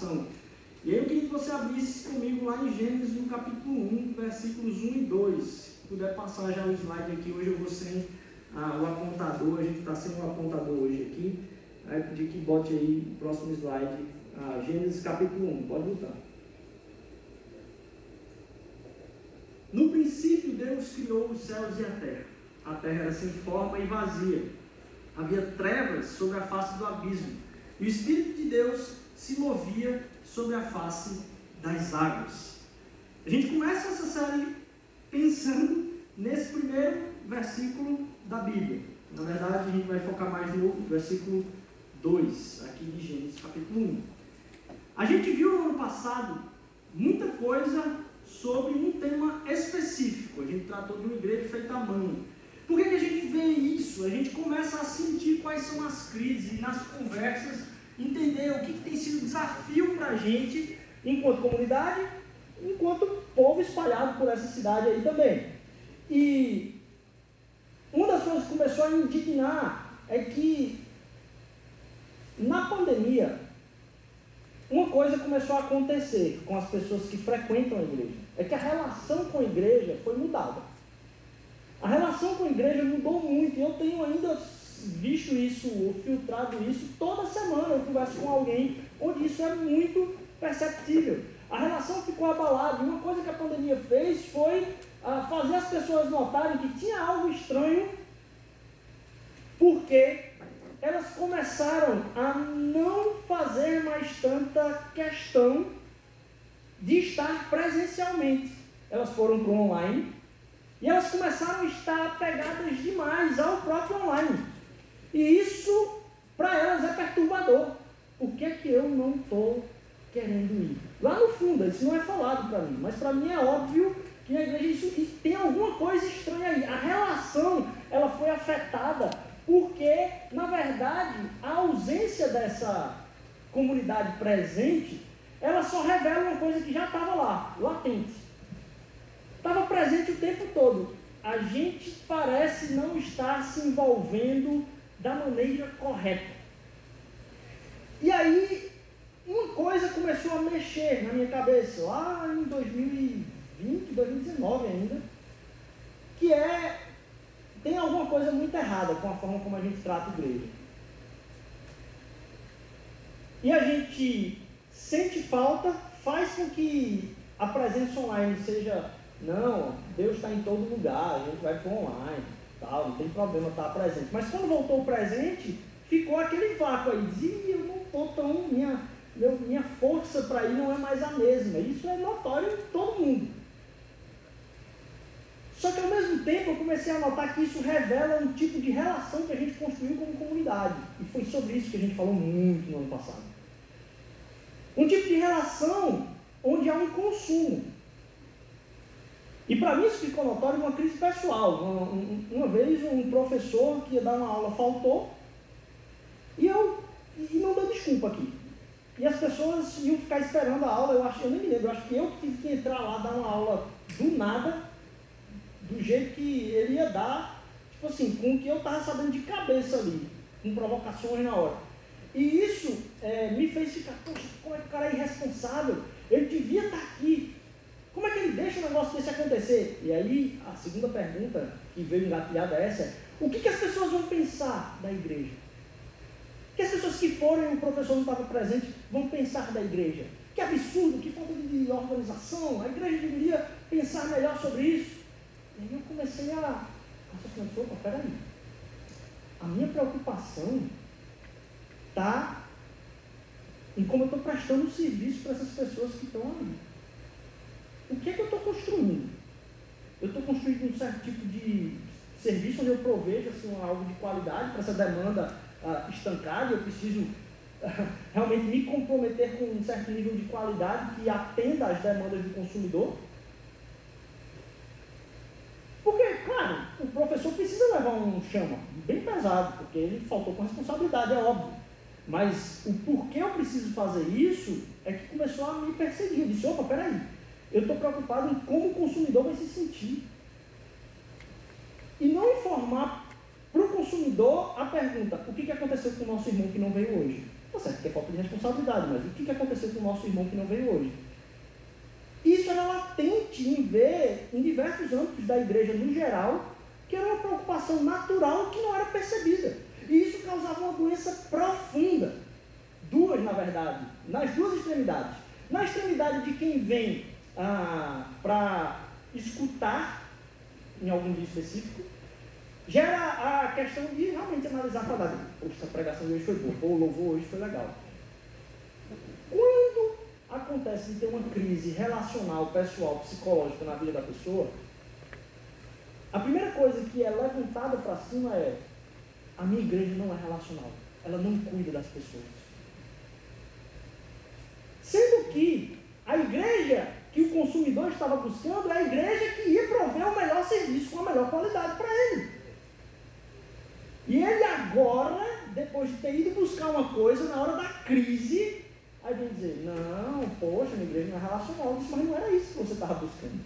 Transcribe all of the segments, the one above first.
E aí eu queria que você abrisse comigo lá em Gênesis, no capítulo 1, versículos 1 e 2. Se puder passar já o slide aqui, hoje eu vou sem ah, o apontador, a gente está sem o apontador hoje aqui. Aí eu pedir que bote aí o próximo slide, ah, Gênesis capítulo 1, pode botar. No princípio, Deus criou os céus e a terra. A terra era sem forma e vazia. Havia trevas sobre a face do abismo. E o Espírito de Deus se movia sobre a face das águas. A gente começa essa série pensando nesse primeiro versículo da Bíblia. Na verdade, a gente vai focar mais no versículo 2, aqui de Gênesis, capítulo 1. A gente viu no ano passado muita coisa sobre um tema específico. A gente tratou de uma igreja feita à mão. Por que, que a gente vê isso? A gente começa a sentir quais são as crises nas conversas entender o que, que tem sido desafio para a gente, enquanto comunidade, enquanto povo espalhado por essa cidade aí também. E uma das coisas que começou a indignar é que na pandemia uma coisa começou a acontecer com as pessoas que frequentam a igreja. É que a relação com a igreja foi mudada. A relação com a igreja mudou muito. E eu tenho ainda visto isso, ou filtrado isso, toda semana eu converso com alguém onde isso é muito perceptível. A relação ficou abalada. E uma coisa que a pandemia fez foi ah, fazer as pessoas notarem que tinha algo estranho, porque elas começaram a não fazer mais tanta questão de estar presencialmente. Elas foram para o online e elas começaram a estar apegadas demais ao próprio online. E isso, para elas, é perturbador. Por que, é que eu não estou querendo ir? Lá no fundo, isso não é falado para mim, mas para mim é óbvio que na igreja isso, tem alguma coisa estranha aí. A relação ela foi afetada porque, na verdade, a ausência dessa comunidade presente, ela só revela uma coisa que já estava lá, latente. Estava presente o tempo todo. A gente parece não estar se envolvendo da maneira correta. E aí, uma coisa começou a mexer na minha cabeça, lá em 2020, 2019 ainda, que é, tem alguma coisa muito errada com a forma como a gente trata a igreja. E a gente sente falta, faz com que a presença online seja, não, Deus está em todo lugar, a gente vai para online tal, não tem problema estar presente. Mas quando voltou o presente, ficou aquele vácuo aí, dizia, eu não estou tão, minha, meu, minha força para ir não é mais a mesma. Isso é notório em todo mundo. Só que ao mesmo tempo eu comecei a notar que isso revela um tipo de relação que a gente construiu como comunidade. E foi sobre isso que a gente falou muito no ano passado. Um tipo de relação onde há um consumo. E para mim isso ficou notório uma crise pessoal. Uma, uma, vez um professor que ia dar uma aula faltou e eu e não deu desculpa aqui. E as pessoas iam ficar esperando a aula, eu acho, eu nem me lembro, eu acho que eu tive que entrar lá dar uma aula do nada, do jeito que ele ia dar, tipo assim, com o que eu estava sabendo de cabeça ali, com provocações na hora. E isso é, me fez ficar, poxa, como é que o cara é irresponsável? Ele devia estar aqui, como é que ele deixa um negócio desse acontecer? E aí, a segunda pergunta que veio engatilhada é essa o que, que as pessoas vão pensar da igreja? O que as pessoas que forem o professor não estava presente vão pensar da igreja? Que absurdo, que falta de organização, a igreja deveria pensar melhor sobre isso. E aí eu comecei a... Nossa, pensou, peraí, a minha preocupação está em como eu estou prestando serviço para essas pessoas que estão ali. O que é que eu estou construindo? Eu estou construindo um certo tipo de serviço onde eu provejo assim, algo de qualidade para essa demanda uh, estancada, eu preciso uh, realmente me comprometer com um certo nível de qualidade que atenda às demandas do consumidor. Porque, claro, o professor precisa levar um chama bem pesado, porque ele faltou com responsabilidade, é óbvio. Mas o porquê eu preciso fazer isso é que começou a me perseguir. Eu disse, opa, peraí, eu estou preocupado em como o consumidor vai se sentir. E não transformar para o consumidor a pergunta: o que, que aconteceu com o nosso irmão que não veio hoje? Tá certo que é falta de responsabilidade, mas o que, que aconteceu com o nosso irmão que não veio hoje? Isso era latente em ver, em diversos âmbitos da igreja no geral, que era uma preocupação natural que não era percebida. E isso causava uma doença profunda. Duas, na verdade, nas duas extremidades. Na extremidade de quem vem ah, para escutar, em algum dia específico, gera a questão de realmente analisar a palavra. Poxa, a pregação de hoje foi boa, ou o louvor hoje foi legal. Quando acontece de ter uma crise relacional, pessoal, psicológica na vida da pessoa, a primeira coisa que é levantada para cima é: a minha igreja não é relacional, ela não cuida das pessoas. Sendo que a igreja que o consumidor estava buscando é a igreja que ia prover o melhor serviço com a melhor qualidade para ele. E ele agora, depois de ter ido buscar uma coisa, na hora da crise, aí vem dizer, não, poxa, minha igreja não é relacional, mas não era isso que você estava buscando.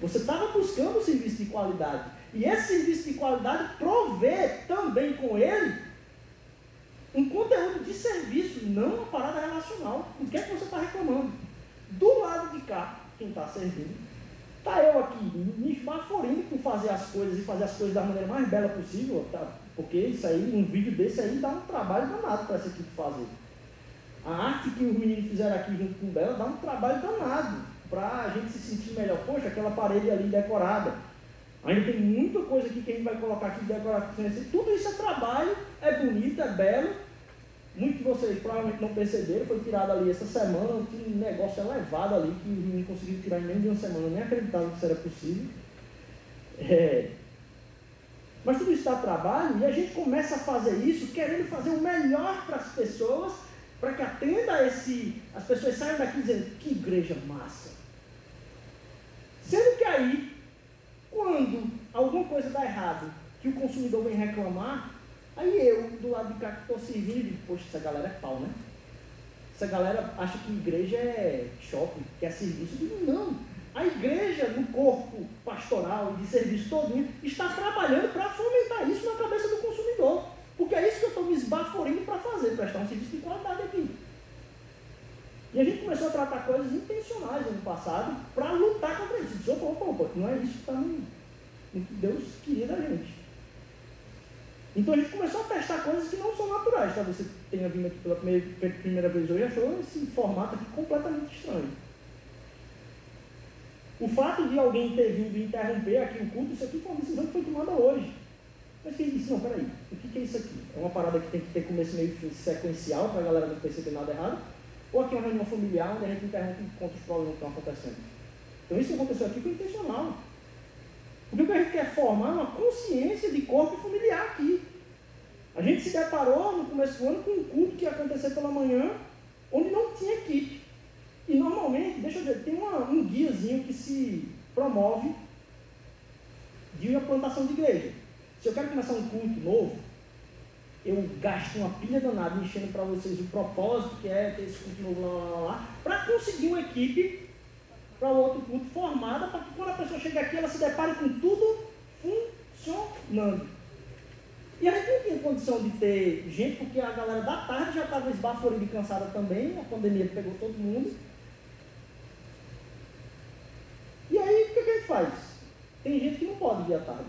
Você estava buscando um serviço de qualidade. E esse serviço de qualidade provê também com ele um conteúdo de serviço, não uma parada relacional. O que é que você está reclamando? Do lado de cá, quem está servindo, está eu aqui me esbaforindo por fazer as coisas e fazer as coisas da maneira mais bela possível, tá? porque isso aí, um vídeo desse aí dá um trabalho danado para essa equipe fazer. A arte que os meninos fizeram aqui junto com o Bela dá um trabalho danado para a gente se sentir melhor. Poxa, aquela parede ali decorada. Ainda tem muita coisa aqui que a gente vai colocar aqui de decoração. Tudo isso é trabalho, é bonito, é belo. Muitos de vocês provavelmente não perceberam, foi tirado ali essa semana, um negócio elevado ali que os meninos conseguiram tirar em menos de uma semana, nem acreditava que isso era possível. É. Mas tudo isso dá trabalho e a gente começa a fazer isso querendo fazer o melhor para as pessoas para que atenda esse, as pessoas saiam daqui dizendo, que igreja massa. Sendo que aí, quando alguma coisa dá errado, que o consumidor vem reclamar, aí eu, do lado de cá que estou servindo, digo, poxa, essa galera é pau, né? Essa galera acha que igreja é shopping, que é serviço. Eu digo, não. A igreja, no corpo pastoral de serviço todo, está trabalhando para fomentar isso na cabeça do consumidor. Porque é isso que eu estou me esbaforindo para fazer, prestar um serviço de qualidade aqui. E a gente começou a tratar coisas intencionais ano passado para lutar contra isso. Opa, opa, opa, não é isso que no que Deus queria da gente. Então a gente começou a testar coisas que não são naturais. Talvez você tenha vindo aqui pela primeira, vez hoje e achou esse formato aqui completamente estranho. O fato de alguém ter vindo interromper aqui o culto, isso aqui foi uma decisão que foi tomada hoje. Mas quem disse, não, peraí, o que, é isso aqui? É uma parada que tem que ter começo, meio sequencial para a galera não perceber nada errado? Ou aqui é uma reunião familiar onde a gente interrompe contra os problemas que estão acontecendo? Então isso que aconteceu aqui foi intencional. O que a gente quer formar é uma consciência de corpo familiar aqui. A gente se deparou no começo do ano com um culto que ia acontecer pela manhã, onde não tinha equipe. E normalmente, deixa eu ver, tem uma, um guiazinho que se promove de uma plantação de igreja. Se eu quero começar um culto novo, eu gasto uma pilha danada enchendo para vocês o propósito que é ter esse culto novo lá, lá, lá, para conseguir uma equipe para o outro culto formada, para que quando a pessoa chega aqui, ela se depare com tudo funcionando. E a gente não tinha condição de ter gente, porque a galera da tarde já estava esbaforida e cansada também, a pandemia pegou todo mundo. E aí, o que, a gente faz? Tem gente que não pode vir à tarde.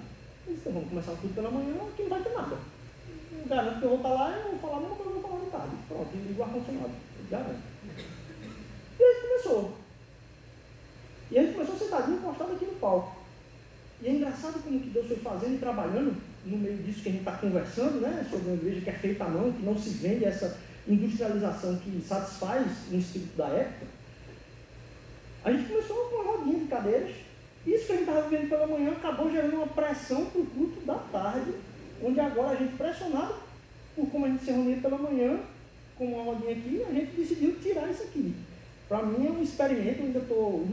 Então vamos começar tudo pela manhã, que não vai ter nada. Eu garanto que eu vou estar lá eu vou falar a mesma coisa que eu vou falar de tarde. Pronto, e ligo o ar-condicionado. Garanto. E aí começou. E a gente começou sentadinho, encostado aqui no palco. E é engraçado como que Deus foi fazendo e trabalhando no meio disso que a gente está conversando, né? Sobre uma igreja que é feita à mão, que não se vende essa industrialização que satisfaz o espírito da época. A gente começou com uma rodinha de cadeiras isso que a gente estava vivendo pela manhã acabou gerando uma pressão para o culto da tarde, onde agora a gente, pressionado por como a gente se reunia pela manhã, com uma rodinha aqui, a gente decidiu tirar isso aqui. Para mim é um experimento, ainda estou.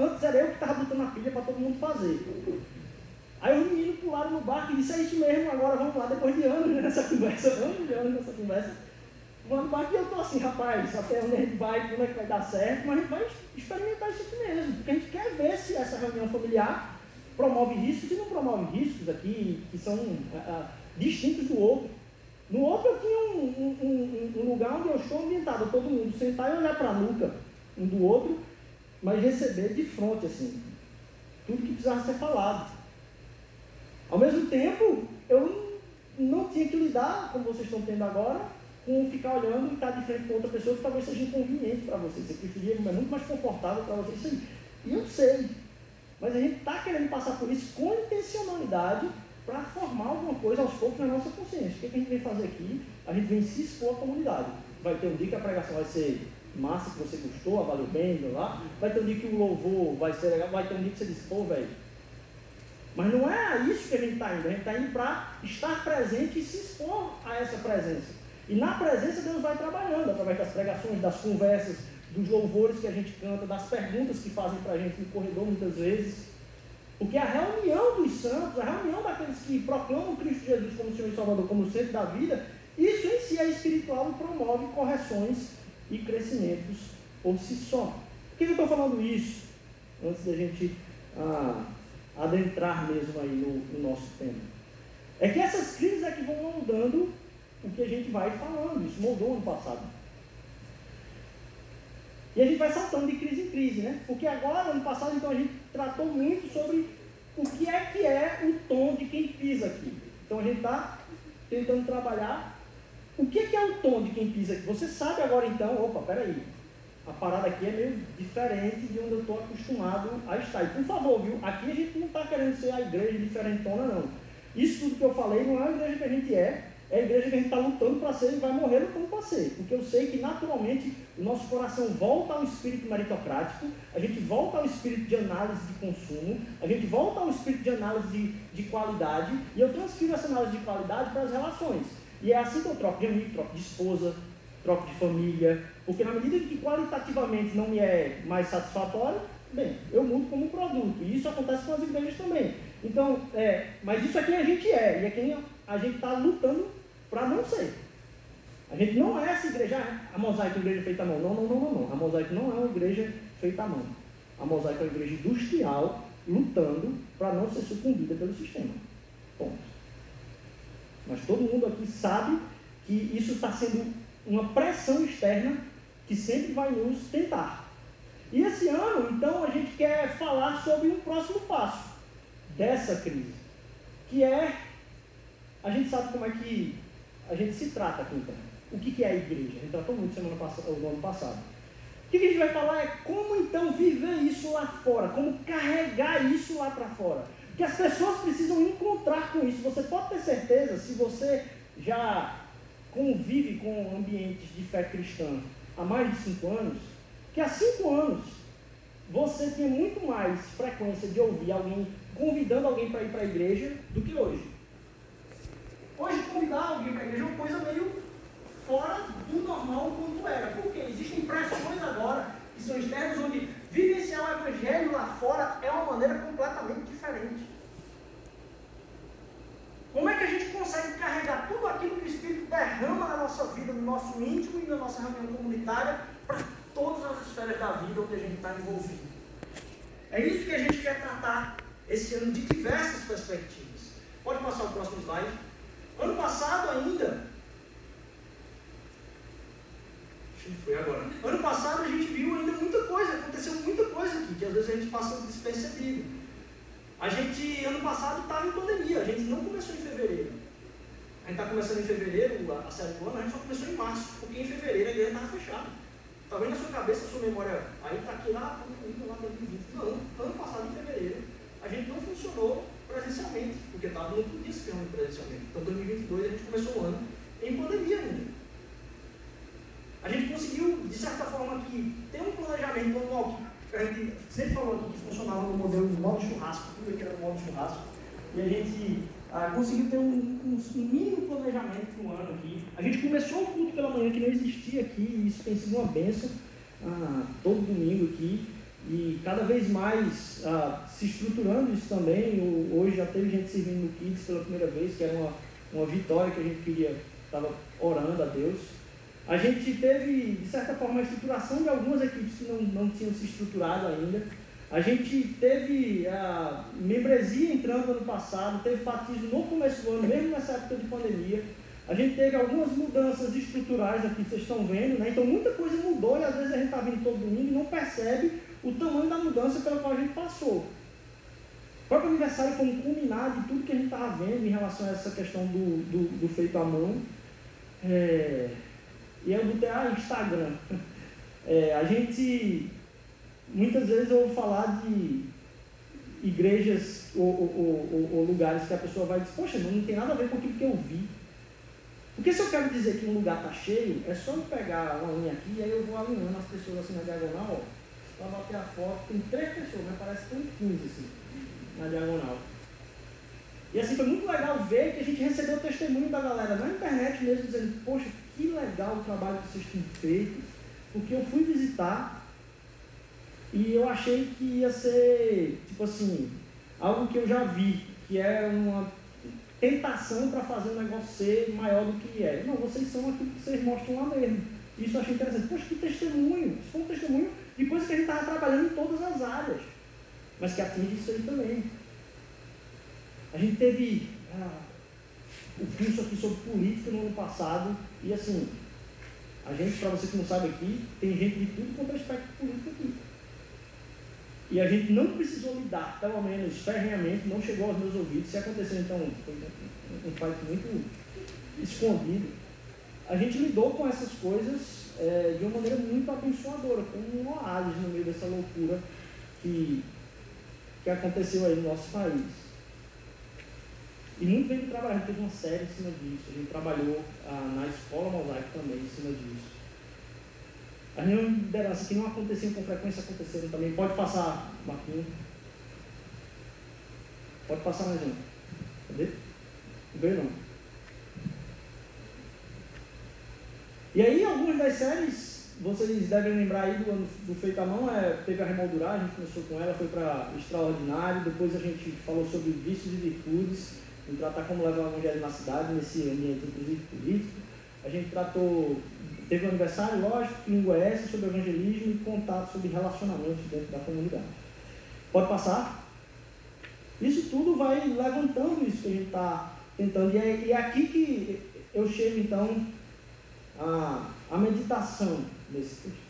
Antes era eu que estava botando a pilha para todo mundo fazer. Aí os meninos pularam no barco e disseram, é isso mesmo, agora vamos lá, depois de anos nessa conversa, anos de anos nessa conversa. Vamos no barco e eu estou assim, rapaz, até onde a gente vai, como é que vai dar certo, mas a gente vai experimentar isso aqui mesmo, porque a gente quer ver se essa reunião familiar promove riscos e não promove riscos aqui que são ah, distintos do outro. No outro eu tinha um, um, um, um, lugar onde eu estou ambientado, todo mundo sentar e olhar para a nuca um do outro, mas receber de frente, assim, tudo que precisava ser falado. Ao mesmo tempo, eu não tinha que lidar, como vocês estão tendo agora, com ficar olhando e estar de frente com outra pessoa que talvez seja inconveniente para vocês. Você preferia, mas é muito mais confortável para vocês. Isso. E eu sei. Mas a gente está querendo passar por isso com intencionalidade para formar alguma coisa aos poucos na nossa consciência. O que, é que a gente vem fazer aqui? A gente vem se expor à comunidade. Vai ter um dia que a pregação vai ser massa, que você gostou, valeu bem, lá. Vai ter um dia que o louvor vai ser legal, vai ter um dia que você diz, pô, velho. Mas não é isso que a gente está indo, a gente está indo para estar presente e se expor a essa presença. E na presença Deus vai trabalhando, através das pregações, das conversas, dos louvores que a gente canta, das perguntas que fazem para a gente no corredor muitas vezes. Porque a reunião dos santos, a reunião daqueles que proclamam Cristo Jesus como Senhor e Salvador, como centro da vida, isso em si é espiritual e promove correções e crescimentos por si só. Por que eu estou falando isso? Antes da gente ah, adentrar mesmo aí no, no, nosso tema. É que essas crises é que vão moldando o que a gente vai falando. Isso moldou ano passado. E a gente vai saltando de crise em crise, né? Porque agora, ano passado, então, a gente tratou muito sobre o que é que é o tom de quem pisa aqui. Então a gente está tentando trabalhar o que, que é o tom de quem pisa aqui. Você sabe agora então, opa, peraí, a parada aqui é meio diferente de onde eu estou acostumado a estar. E por favor, viu? Aqui a gente não está querendo ser a igreja diferentona, não. Isso tudo que eu falei não é a igreja que a gente é, é a igreja que a gente está lutando para ser e vai morrer lutando para ser. Porque eu sei que naturalmente o nosso coração volta ao espírito meritocrático, a gente volta ao espírito de análise de consumo, a gente volta ao espírito de análise de, de qualidade, e eu transfiro essa análise de qualidade para as relações. E é assim que eu troco de amigo, troco de esposa, troco de família, porque na medida que qualitativamente não me é mais satisfatório, bem, eu mudo como produto. E isso acontece com as igrejas também. Então, é, mas isso é quem a gente é, e é quem a gente está lutando para não ser. A gente não é essa igreja, a mosaico é uma igreja feita à mão. Não, não, não, não, não. A mosaico não é uma igreja feita à mão. A mosaico é uma igreja industrial lutando para não ser sucumbida pelo sistema. Ponto. Mas todo mundo aqui sabe que isso está sendo uma pressão externa que sempre vai nos tentar. E esse ano, então, a gente quer falar sobre um próximo passo dessa crise, que é a gente sabe como é que a gente se trata aqui então. O que, é a igreja? A gente tratou muito semana passada, no ano passado. O que, que a gente vai falar é como então viver isso lá fora, como carregar isso lá para fora. Que as pessoas precisam encontrar com isso. Você pode ter certeza, se você já convive com ambientes de fé cristã há mais de cinco anos, que há cinco anos você tinha muito mais frequência de ouvir alguém convidando alguém para ir para a igreja do que hoje. Hoje, convidar alguém para a igreja é uma coisa meio fora do normal quanto era. Porque existem pressões agora que são externas, onde vivenciar o evangelho lá fora é uma maneira completamente diferente. Como é que a gente consegue carregar tudo aquilo que o Espírito derrama na nossa vida, no nosso íntimo e na nossa reunião comunitária, para todas as esferas da vida onde a gente está envolvido? É isso que a gente quer tratar esse ano de diversas perspectivas. Pode passar o próximo slide. Ano passado ainda. Foi agora. Ano passado a gente viu ainda muita coisa, aconteceu muita coisa aqui, que às vezes a gente passa despercebido. A gente, ano passado, estava em pandemia, a gente não começou em fevereiro. A gente está começando em fevereiro, a, a série do ano, a gente só começou em março, porque em fevereiro a igreja estava fechada. Talvez na sua cabeça, na sua memória, aí está aqui lá, lá 2020. Não, ano passado, em fevereiro, a gente não funcionou presencialmente, porque estava não podia se reunir presencialmente. Então, 2022 a gente começou o ano em pandemia ainda. A gente conseguiu, de certa forma, aqui, ter um planejamento anual que a gente sempre falou que funcionava no modelo do modo churrasco, tudo aqui era no modo churrasco, e a gente ah, conseguiu ter um, um, um mínimo planejamento para o ano aqui. A gente começou o culto pela manhã que não existia aqui, e isso tem sido uma benção, ah, todo domingo aqui. E cada vez mais ah, se estruturando isso também. Hoje já teve gente servindo no Kids pela primeira vez, que era uma, uma vitória que a gente queria, estava orando a Deus. A gente teve, de certa forma, a estruturação de algumas equipes que não, não tinham se estruturado ainda. A gente teve a membresia entrando ano passado, teve batismo no começo do ano, mesmo nessa época de pandemia. A gente teve algumas mudanças estruturais aqui, vocês estão vendo, né? Então muita coisa mudou e às vezes a gente está vindo todo domingo e não percebe o tamanho da mudança pela qual a gente passou. O próprio aniversário foi um culminar de tudo que a gente estava vendo em relação a essa questão do, do, do feito à mão. É, e eu botei a Instagram. É, a gente muitas vezes eu vou falar de igrejas ou, ou, ou, ou, lugares que a pessoa vai dizer, poxa, não tem nada a ver com aquilo que eu vi. Porque se eu quero dizer que um lugar está cheio, é só eu pegar uma linha aqui e aí eu vou alinhando as pessoas assim na diagonal, para bater a foto. Tem três pessoas, mas parece que tem 15 assim, na diagonal. E assim foi muito legal ver que a gente recebeu o testemunho da galera na internet mesmo, dizendo, poxa, que legal o trabalho que vocês têm feito, porque eu fui visitar e eu achei que ia ser, tipo assim, algo que eu já vi, que é uma tentação para fazer o negócio ser maior do que é. Não, vocês são aquilo que vocês mostram lá mesmo. Isso eu achei interessante. Poxa, que testemunho. Isso foi um testemunho de coisa que a gente estava trabalhando em todas as áreas. Mas que atinge isso aí também. A gente teve ah, o curso aqui sobre política no ano passado. E assim, a gente, para você que não sabe aqui, tem gente de tudo quanto é aspecto político aqui. E a gente não precisou lidar, pelo menos ferrenhamente, não chegou aos meus ouvidos. Se aconteceu, então, foi um fato muito escondido. A gente lidou com essas coisas é, de uma maneira muito abençoadora, como um oásis no meio dessa loucura que, que aconteceu aí no nosso país. E muito bem gente fez uma série em cima disso. A gente trabalhou ah, na escola mosaico também em cima disso. As reuniões de liderança que não aconteciam com frequência aconteceram também. Pode passar, Marquinhos. Pode passar mais um. Cadê? Não veio não. E aí, algumas das séries, vocês devem lembrar aí do do Feito à Mão, é, teve a remolduragem, a gente começou com ela, foi para Extraordinário, depois a gente falou sobre vícios e virtudes, em tratar como levar o evangelho na cidade, nesse ambiente inclusive político. A gente tratou Teve um aniversário, lógico, língua S sobre evangelismo e contato sobre relacionamentos dentro da comunidade. Pode passar? Isso tudo vai levantando isso que a gente está tentando. E é, e é, aqui que eu chego, então, à, à meditação desse texto.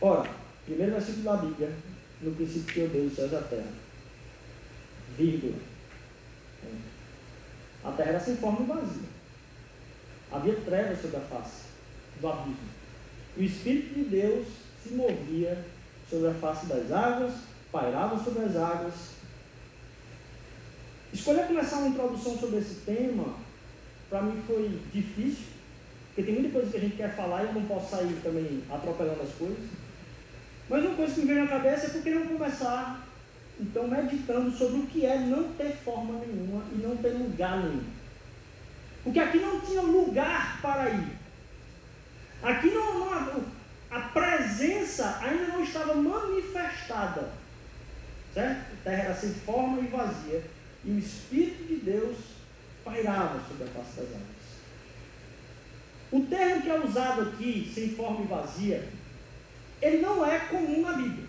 Ora, primeiro versículo da Bíblia, no princípio que eu Deus os céus a terra. Vírgula. A terra era sem forma e vazia Havia trevas sobre a face do abismo. E o Espírito de Deus se movia sobre a face das águas, pairava sobre as águas. Escolher começar uma introdução sobre esse tema, para mim foi difícil, porque tem muita coisa que a gente quer falar e eu não posso sair também atropelando as coisas. Mas uma coisa que me veio na cabeça é porque não começar, então, meditando sobre o que é não ter forma nenhuma e não ter lugar nenhum. Porque aqui não tinha lugar para ir. Aqui não, não, a presença ainda não estava manifestada. Certo? A terra era sem forma e vazia. E o Espírito de Deus pairava sobre a face das águas. O termo que é usado aqui, sem forma e vazia, ele não é comum na Bíblia.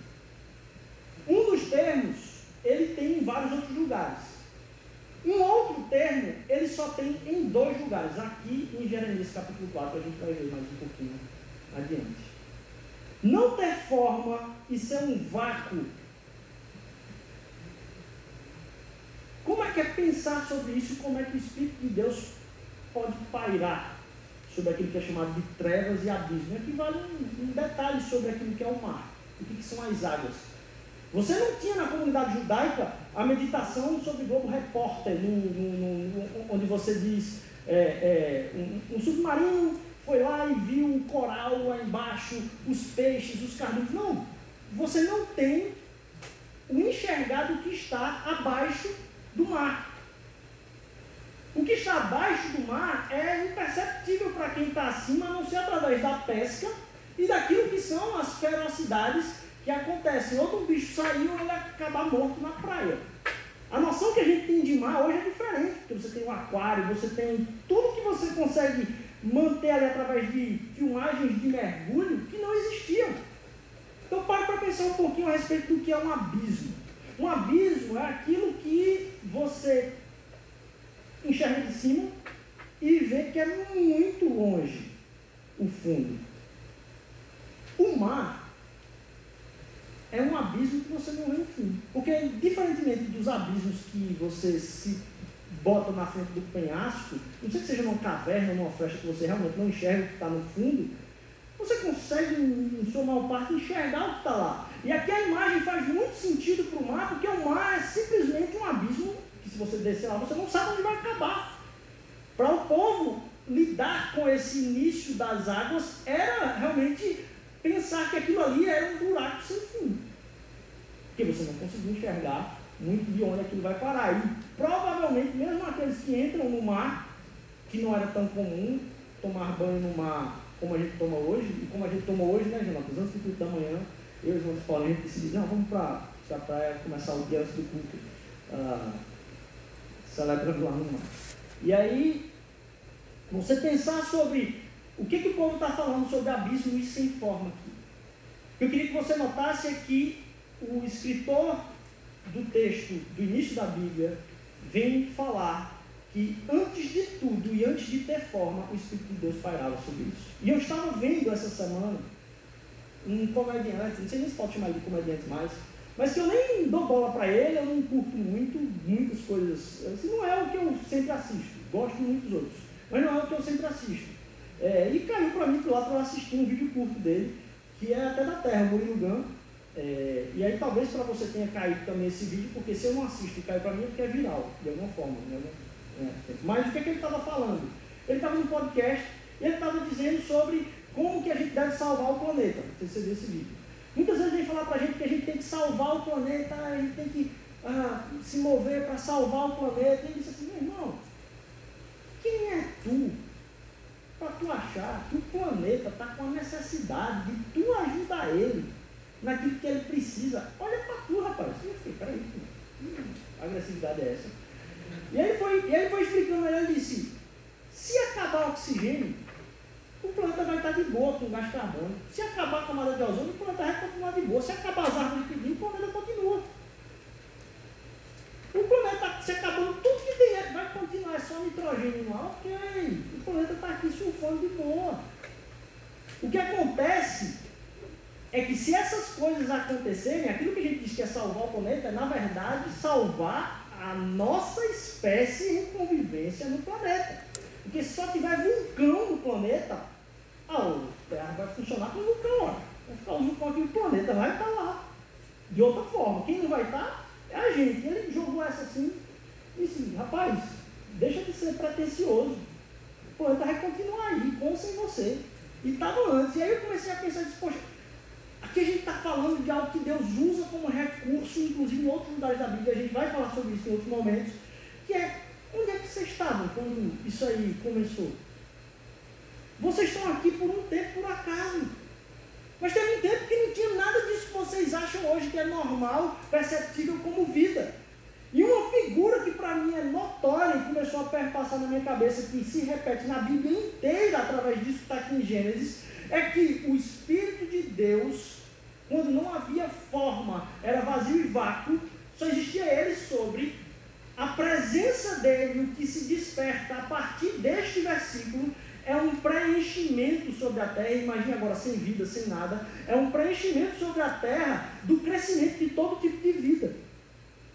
Um dos termos, ele tem em vários outros lugares. Um outro termo, ele só tem em dois lugares, aqui em Jeremias capítulo 4, a gente vai ver mais um pouquinho adiante. Não ter forma e ser um vácuo. Como é que é pensar sobre isso como é que o Espírito de Deus pode pairar sobre aquilo que é chamado de trevas e abismo? Aqui vale um, detalhe sobre aquilo que é o mar, o que são as águas. Você não tinha na comunidade judaica a meditação sobre Globo Repórter, no, no, no, onde você diz é, é, um, um, submarino foi lá e viu o coral lá embaixo, os peixes, os cardumes. Não, você não tem o enxergar do que está abaixo do mar. O que está abaixo do mar é imperceptível para quem está acima, a não ser através da pesca e daquilo que são as ferocidades que acontece? Outro bicho saiu e ele acabar morto na praia. A noção que a gente tem de mar hoje é diferente, porque você tem um aquário, você tem tudo que você consegue manter ali através de filmagens de mergulho que não existiam. Então pare para pensar um pouquinho a respeito do que é um abismo. Um abismo é aquilo que você enxerga de cima e vê que é muito longe o fundo. O mar é um abismo que você não vê no fundo. Porque, diferentemente dos abismos que você se bota na frente do penhasco, não sei que seja numa caverna, numa flecha que você realmente não enxerga o que está no fundo, você consegue, em sua maior parte, enxergar o que está lá. E aqui a imagem faz muito sentido para o mar, porque o mar é simplesmente um abismo que, se você descer lá, você não sabe onde vai acabar. Para o povo lidar com esse início das águas, era realmente pensar que aquilo ali era um buraco sem fim. Porque você não conseguia enxergar muito de onde aquilo vai parar. E provavelmente, mesmo aqueles que entram no mar, que não era tão comum tomar banho no mar como a gente toma hoje, e como a gente toma hoje, né, Jonatas? Antes do da manhã, eu e os meus Paulo, não, vamos para a praia começar o dia antes do culto, uh, celebrando lá no mar. E aí, você pensar sobre o que, que o povo está falando sobre abismo, isso se informa aqui. Eu queria que você notasse aqui o escritor do texto do início da Bíblia vem falar que antes de tudo e antes de ter forma, o Espírito de Deus pairava sobre isso. E eu estava vendo essa semana um comediante, não sei nem se pode chamar de comediante mais, mas que eu nem dou bola para ele, eu não curto muito, muitas coisas. Assim, não é o que eu sempre assisto, gosto de muitos outros, mas não é o que eu sempre assisto. É, e caiu para mim lá para assistir um vídeo curto dele, que é até da Terra, Murilo Gun. É, e aí talvez para você tenha caído também esse vídeo, porque se eu não assisto e caiu para mim é porque é viral, de alguma forma. Né? É, mas o que, é que ele estava falando? Ele estava no podcast e ele estava dizendo sobre como que a gente deve salvar o planeta. Não sei se você viu esse vídeo. Muitas vezes vem falar para a gente que a gente tem que salvar o planeta, a gente tem que ah, se mover para salvar o planeta. E ele disse assim, meu irmão, quem é tu para tu achar que o planeta está com a necessidade de tu ajudar ele naquilo que ele precisa? Olha para tu, rapaz. Peraí, a agressividade é essa. E ele foi, e ele foi explicando, ele disse, se acabar o oxigênio, o planeta vai estar de boa com o gás carbono. Se acabar a camada de ozônio, o planeta vai continuar de boa. Se acabar as árvores pedindo, o planeta continua. O planeta se acabando, tudo que tem vai continuar, é só nitrogênio ar, ok. O planeta está aqui surfando de boa. O que acontece é que se essas coisas acontecerem, aquilo que a gente diz que é salvar o planeta, é na verdade salvar a nossa espécie em convivência no planeta. Porque se só tiver vulcão no planeta, a Terra vai funcionar como vulcão. Vai ficar o vulcão aqui no planeta, vai estar lá. De outra forma, quem não vai estar é a gente. Ele jogou essa assim e disse, rapaz, deixa de ser pretencioso. O planeta vai continuar aí, com sem você. E estava antes. E aí eu comecei a pensar, disse, poxa, Aqui a gente está falando de algo que Deus usa como recurso, inclusive em outros lugares da Bíblia, a gente vai falar sobre isso em outros momentos, que é onde é que vocês estavam quando isso aí começou? Vocês estão aqui por um tempo, por acaso. Mas teve um tempo que não tinha nada disso que vocês acham hoje que é normal, perceptível como vida. E uma figura que para mim é notória e começou a perpassar na minha cabeça, que se repete na Bíblia inteira através disso que está aqui em Gênesis, é que o Espírito de Deus, quando não havia forma, era vazio e vácuo, só existia ele sobre a presença dele, o que se desperta a partir deste versículo, é um preenchimento sobre a terra. Imagine agora, sem vida, sem nada. É um preenchimento sobre a terra do crescimento de todo tipo de vida.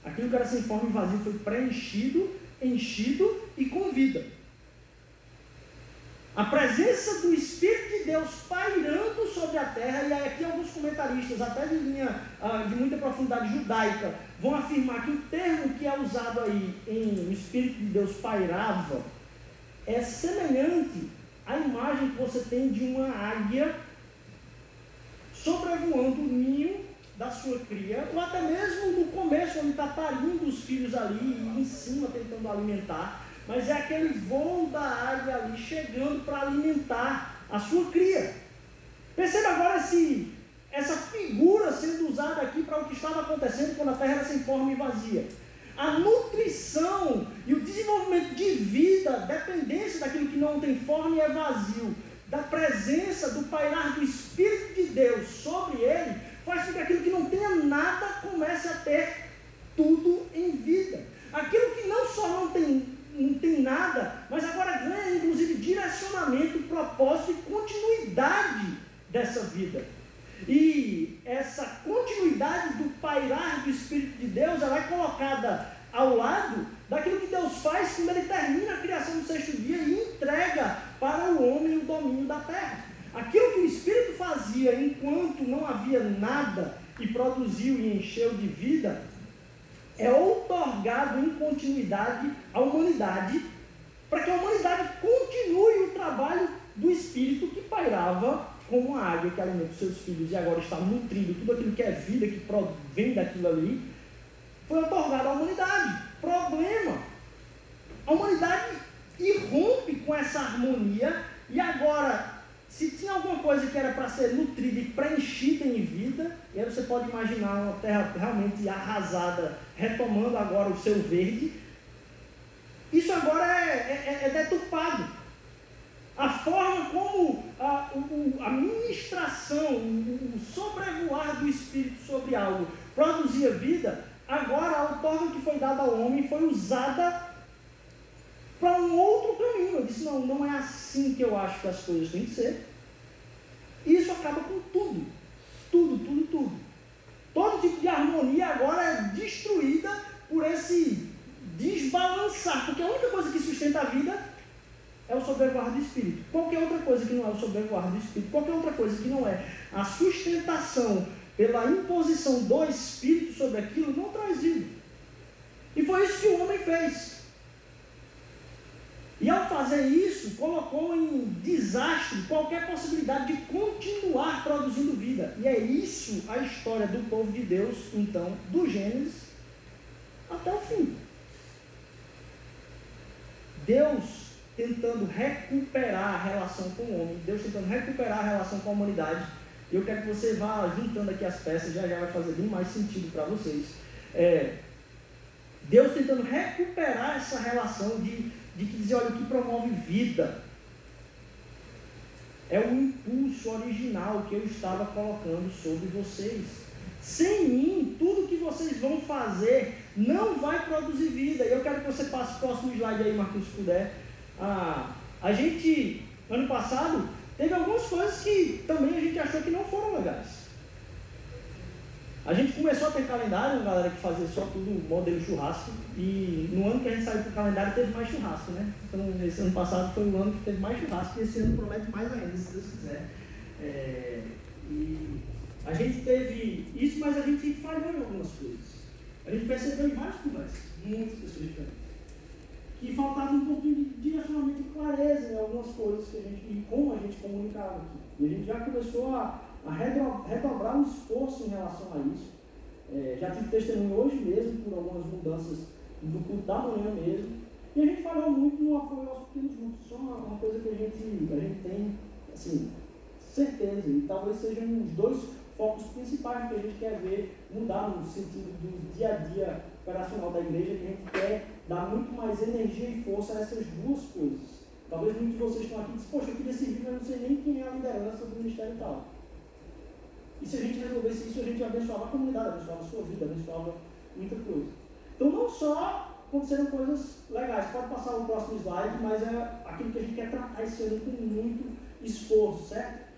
Aquilo que era sem forma e vazio foi preenchido, enchido e com vida. A presença do Espírito de Deus pairando sobre a terra, e aqui alguns comentaristas, até de linha ah, de muita profundidade judaica, vão afirmar que o termo que é usado aí em o Espírito de Deus pairava é semelhante à imagem que você tem de uma águia sobrevoando o ninho da sua cria, ou até mesmo no começo, onde está parindo os filhos ali, em cima tentando alimentar mas é aquele voo da águia ali chegando para alimentar a sua cria. Perceba agora esse, essa figura sendo usada aqui para o que estava acontecendo quando a terra era sem forma e vazia. A nutrição e o desenvolvimento de vida, dependência daquilo que não tem forma e é vazio, da presença do pairar do Espírito de Deus sobre ele, nada comece a ter tudo em vida. Aquilo que não só não tem, não tem nada, mas agora ganha inclusive direcionamento, propósito e continuidade dessa vida. E essa continuidade do pairar do Espírito de Deus, ela é colocada ao lado daquilo que Deus faz quando ele termina a criação do sexto dia e entrega para o homem o domínio da terra. Aquilo que o Espírito fazia enquanto não havia nada e produziu e encheu de vida, é outorgado em continuidade à humanidade, para que a humanidade continue o trabalho do Espírito que pairava como a água que alimenta os seus filhos e agora está nutrindo tudo aquilo que é vida, que provém daquilo ali, foi otorgado à humanidade. Problema. A humanidade irrompe com essa harmonia e agora, se tinha alguma coisa que era para ser nutrida e preenchida em vida, e aí você pode imaginar uma terra realmente arrasada, retomando agora o seu verde, isso agora é, é, é deturpado. A forma como a, o, a ministração, o, o sobrevoar do Espírito sobre algo produzia vida, agora a outorga que foi dada ao homem foi usada para um outro caminho. Eu disse, não, não é assim que eu acho que as coisas têm que ser. E isso acaba com tudo. Tudo, tudo, tudo. Todo tipo de harmonia agora é destruída por esse desbalançar. Porque a única coisa que sustenta a vida é o sobrevoar do Espírito. Qualquer outra coisa que não é o sobrevoar do Espírito, qualquer outra coisa que não é a sustentação pela imposição do Espírito sobre aquilo, não traz vida. E foi isso que o homem fez. E ao fazer isso, colocou em desastre qualquer possibilidade de continuar produzindo vida. E é isso a história do povo de Deus, então, do Gênesis até o fim. Deus tentando recuperar a relação com o homem, Deus tentando recuperar a relação com a humanidade. E eu quero que você vá juntando aqui as peças, já já vai fazer bem mais sentido para vocês. É, Deus tentando recuperar essa relação de, de que dizer, olha, o que promove vida é o impulso original que eu estava colocando sobre vocês. Sem mim, tudo que vocês vão fazer não vai produzir vida. E eu quero que você passe o próximo slide aí, Marcos, se puder. Ah, a gente, ano passado, teve algumas coisas que também a gente achou que não foram legais. A gente começou a ter calendário, galera que fazia só tudo modelo churrasco, e no ano que a gente saiu para o calendário teve mais churrasco, né? Então, esse ano passado foi o ano que teve mais churrasco, e esse ano promete mais ainda, se Deus quiser. É, e a gente teve isso, mas a gente falhou em algumas coisas. A gente percebeu em várias conversas, muitas pessoas diferentes que faltava um pouquinho de direcionamento e clareza em algumas coisas que a gente, e como a gente comunicava aqui. E a gente já começou a, a redobrar um esforço em relação a isso. É, já tive testemunho hoje mesmo por algumas mudanças do culto da manhã mesmo. E a gente falou muito no apoio aos pequenos grupos. Isso é uma, uma, coisa que a gente, a gente tem, assim, certeza. E talvez sejam os dois focos principais que a gente quer ver mudar no sentido do dia a dia operacional da igreja, que a gente quer dar muito mais energia e força a essas duas coisas. Talvez muitos de vocês estão aqui e dizem, poxa, eu queria servir, mas não sei nem quem é a liderança do ministério tal. E se a gente resolvesse isso, a gente abençoava a comunidade, abençoava a sua vida, abençoava muita coisa. Então não só aconteceram coisas legais, pode passar o próximo slide, mas é aquilo que a gente quer tratar esse ano com muito esforço, certo?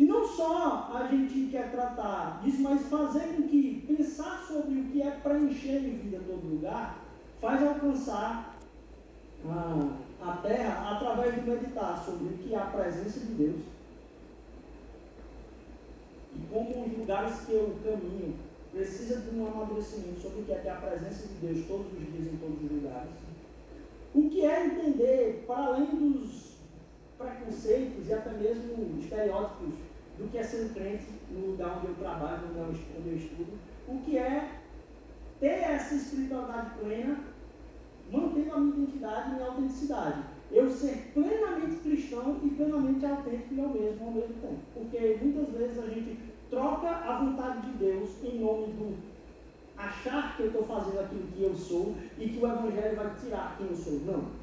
E não só a gente quer tratar disso, mas fazer com que pensar sobre o que é preencher em vida todo lugar faz alcançar a, a terra através de meditar sobre o que é a presença de Deus e como os lugares que eu caminho precisa de um amadurecimento sobre o que é ter a presença de Deus todos os dias em todos os lugares. O que é entender, para além dos preconceitos e até mesmo estereótipos do que é ser crente no lugar onde eu trabalho, no lugar onde eu estudo, o que é ter essa espiritualidade plena, mantendo a minha identidade e minha autenticidade. Eu ser plenamente cristão e plenamente autêntico ao mesmo, ao mesmo tempo. Porque muitas vezes a gente troca a vontade de Deus em nome do achar que eu estou fazendo aquilo que eu sou e que o Evangelho vai tirar quem eu sou. Não.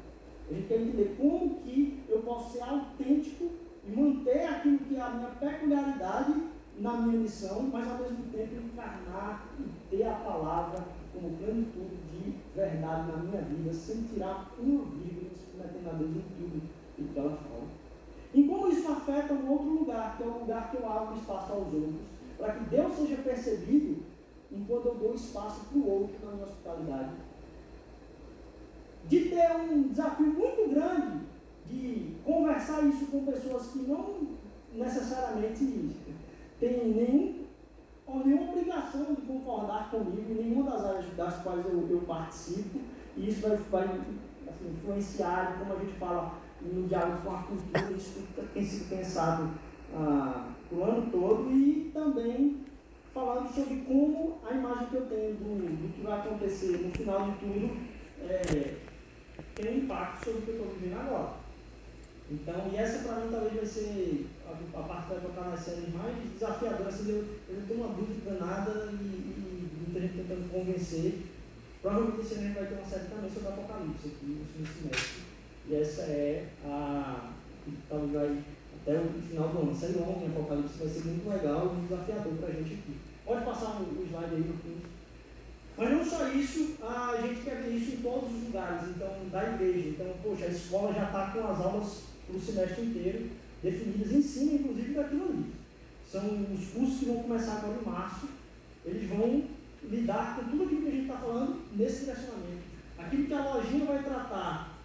A gente quer entender como que eu posso ser autêntico e manter aquilo que é a minha peculiaridade na minha missão, mas ao mesmo tempo encarnar e ter a palavra como plenitude de verdade na minha vida, sem tirar uma vírgula, submetendo a Deus em tudo o que ela fala. E como isso afeta um outro lugar, que é o lugar que eu abro espaço aos outros, para que Deus seja percebido enquanto eu dou espaço para o outro na minha hospitalidade. De ter um desafio muito grande de conversar isso com pessoas que não necessariamente têm nenhum, ou nenhuma obrigação de concordar comigo em nenhuma das áreas das quais eu, eu participo, e isso vai, vai assim, influenciar como a gente fala no diálogo com a cultura, isso tem sido pensado ah, o ano todo e também falando sobre como a imagem que eu tenho do, do que vai acontecer no final de tudo é, tem um impacto sobre o que eu estou vivendo agora. Então, e essa para mim talvez vai ser a, a parte que vai tocar nas séries mais desafiadora. Assim, eu, eu tenho uma dúvida danada e, e muita gente tentando convencer. Provavelmente esse ano vai ter uma série também sobre Apocalipse aqui no semestre. E essa é a. talvez vai até o final do ano. Série longa em Apocalipse vai ser muito legal e desafiador para a gente aqui. Pode passar o, slide aí, Marquinhos. Mas não só isso, a gente quer ver isso em todos os lugares, então, da igreja. Então, poxa, a escola já está com as aulas para o semestre inteiro, definidas em cima, inclusive, daquilo ali. São os cursos que vão começar agora em março, eles vão lidar com tudo aquilo que a gente está falando nesse direcionamento. Aquilo que a lojinha vai tratar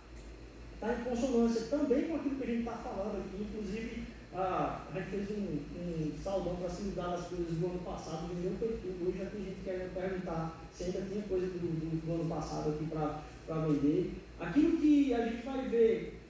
está em consonância também com aquilo que a gente está falando aqui, inclusive ah, a gente fez um, um saudão para se lidar das coisas do ano passado, vendeu foi tudo. Hoje já tem gente que quer perguntar se ainda tinha coisa do, do, do ano passado aqui para vender. Aquilo que a gente vai ver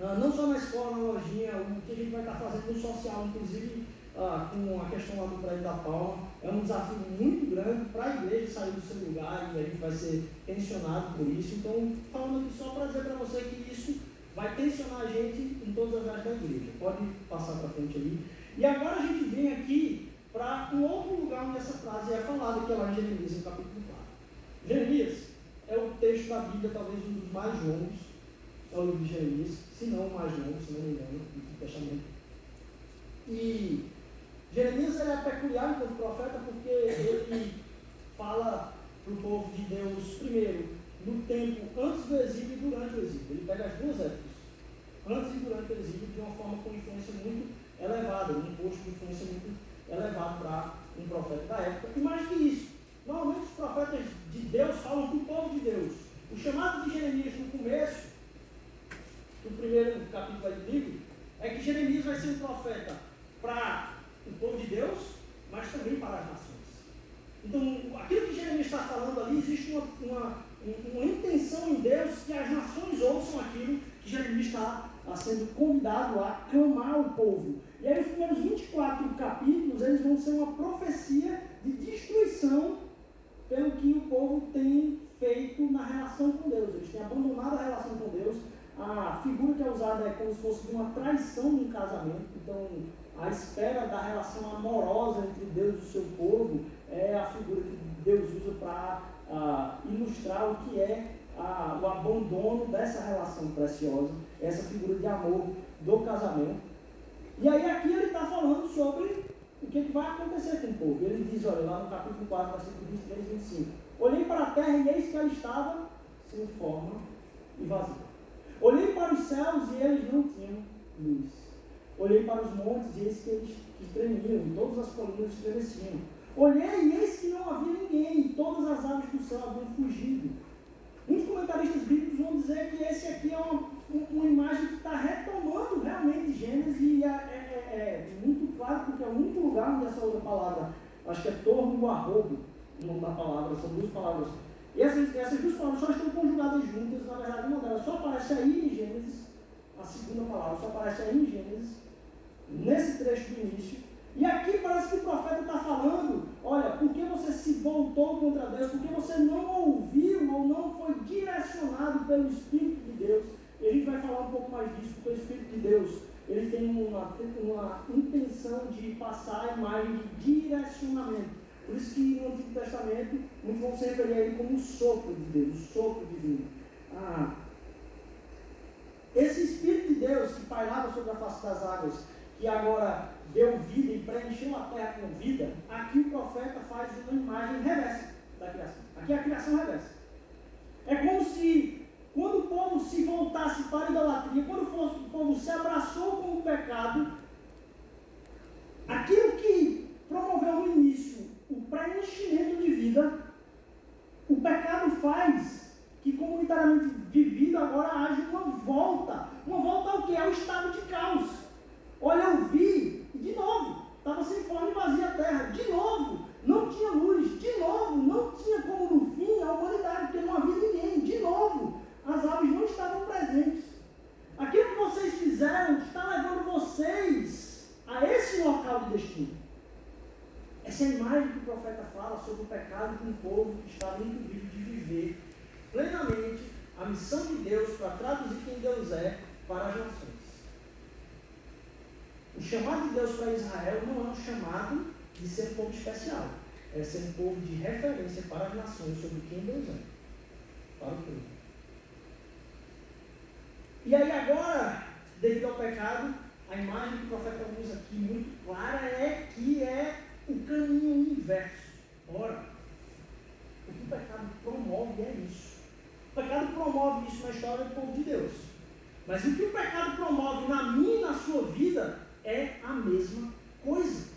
não só na escola, na lojinha, o que a gente vai estar fazendo no social, inclusive ah, com a questão lá do prédio da Palma, é um desafio muito grande para a igreja sair do seu lugar e a gente vai ser tensionado por isso. Então, falando aqui só para dizer para você que isso vai tensionar a gente em todas as áreas da igreja. Pode passar para frente ali. E agora a gente vem aqui para um outro lugar onde essa frase é falada, que é lá em Jeremias, no capítulo 4. Jeremias é o texto da Bíblia, talvez um dos mais longos, é o livro de Jeremias, se não o mais longo, se não me engano, do Testamento. E Jeremias é peculiar enquanto profeta porque ele fala para o povo de Deus, primeiro, no tempo antes do exílio e durante o exílio. Ele pega as duas épocas, antes e durante o exílio, de uma forma com influência muito elevada, um posto de influência muito elevado para um profeta da época. E mais que isso, normalmente os profetas de Deus falam para o povo de Deus. O chamado de Jeremias no começo do primeiro capítulo do livro é que Jeremias vai ser um profeta para o povo de Deus, mas também para as nações. Então, aquilo que Jeremias está falando ali, existe uma, uma, uma intenção em Deus que as nações ouçam aquilo que Jeremias está sendo convidado a clamar ao povo. E aí os primeiros 24 capítulos, eles vão ser uma profecia de destruição pelo que o povo tem feito na relação com Deus. Eles têm abandonado a relação com Deus. A figura que é usada é como se fosse de uma traição no casamento. Então, a espera da relação amorosa entre Deus e o seu povo é a figura que Deus usa para ah, ilustrar o que é ah, o abandono dessa relação preciosa, essa figura de amor do casamento. E aí aqui ele está falando sobre o que, que, vai acontecer com o povo. Ele diz, olha, lá no capítulo 4, versículo 23 e 25. Olhei para a terra e eis que ela estava sem forma e vazia. Olhei para os céus e eles não tinham luz. Olhei para os montes e eis que eles que tremiam, e todas as colinas estremeciam. Olhei e eis que não havia ninguém, e todas as aves do céu haviam fugido. Muitos comentaristas bíblicos vão dizer que esse aqui é uma, uma imagem que está retomando realmente Gênesis e é, é, é, é, muito claro, porque é o único lugar onde essa outra palavra, acho que é torno do arrobo, o nome da palavra, são duas palavras. E essas, essas duas palavras só estão conjugadas juntas, na verdade, uma delas só aparece aí em Gênesis, a segunda palavra só aparece aí em Gênesis, nesse trecho do início. E aqui parece que o profeta está falando: olha, por que você se voltou contra Deus? Porque você não ouviu ou não foi direcionado pelo Espírito de Deus. E a gente vai falar um pouco mais disso, porque o Espírito de Deus ele tem uma, uma intenção de passar a imagem de direcionamento. Por isso que no Antigo Testamento muitos vão se referir a ele como o sopro de Deus, o sopro divino. Ah, esse Espírito de Deus que pairava sobre a face das águas, que agora deu vida e preencheu a terra com vida, aqui o profeta faz uma imagem reversa da criação. Aqui a criação reversa. É como se, quando o povo se voltasse para a idolatria, quando o povo se abraçou com o pecado, aquilo que promoveu no início o preenchimento de vida, o pecado faz que comunitariamente vivido agora haja uma volta. Uma volta ao que? Ao estado de caos. Olha, eu vi, de novo, estava sem forma e vazia a terra. De novo, não tinha luz. De novo, não tinha como no fim a humanidade, porque não havia ninguém. De novo, as aves não estavam presentes. Aquilo que vocês fizeram está levando vocês a esse local de destino. Essa é a imagem que o profeta fala sobre o pecado de um povo que estava impedido de viver plenamente a missão de Deus para traduzir quem Deus é para as nações. O chamado de Deus para Israel não é um chamado de ser um povo especial, é ser um povo de referência para as nações sobre quem Deus é, para o povo. E aí agora, devido ao pecado, a imagem que o profeta usa aqui muito clara é que é o caminho inverso. Ora, o que o pecado promove é isso. O pecado promove isso na história do povo de Deus. Mas o que o pecado promove na minha e na sua vida é a mesma coisa.